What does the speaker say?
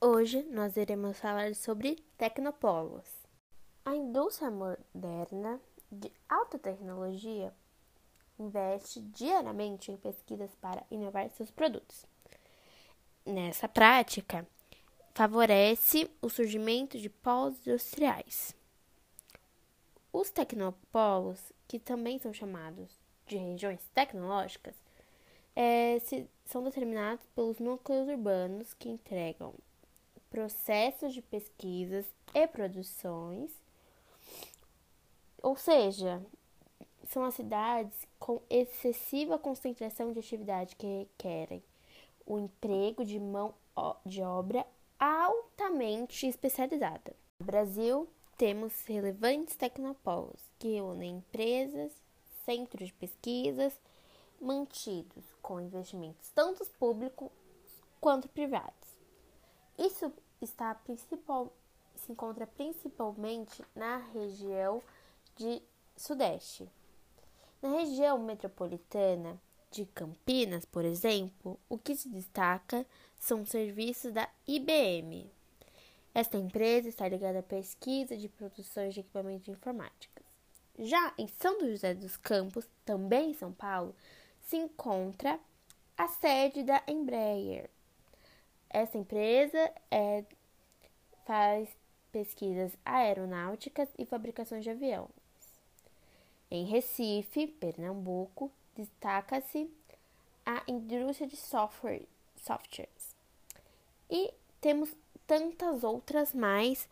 hoje nós iremos falar sobre tecnopolos. A indústria moderna de alta tecnologia investe diariamente em pesquisas para inovar seus produtos. Nessa prática, favorece o surgimento de polos industriais. Os tecnopolos, que também são chamados de regiões tecnológicas, é, se, são determinados pelos núcleos urbanos que entregam processos de pesquisas e produções, ou seja, são as cidades com excessiva concentração de atividade que requerem o emprego de mão de obra altamente especializada. No Brasil, temos relevantes tecnopolos que unem empresas, centros de pesquisas, mantidos com investimentos tanto públicos quanto privados. Isso está principal, se encontra principalmente na região de Sudeste. Na região metropolitana de Campinas, por exemplo, o que se destaca são os serviços da IBM. Esta empresa está ligada à pesquisa de produções de equipamentos de informática. Já em São José dos Campos, também em São Paulo, se encontra a sede da Embraer. Essa empresa é, faz pesquisas aeronáuticas e fabricações de aviões. Em Recife, Pernambuco, destaca-se a indústria de software, softwares. E temos tantas outras mais.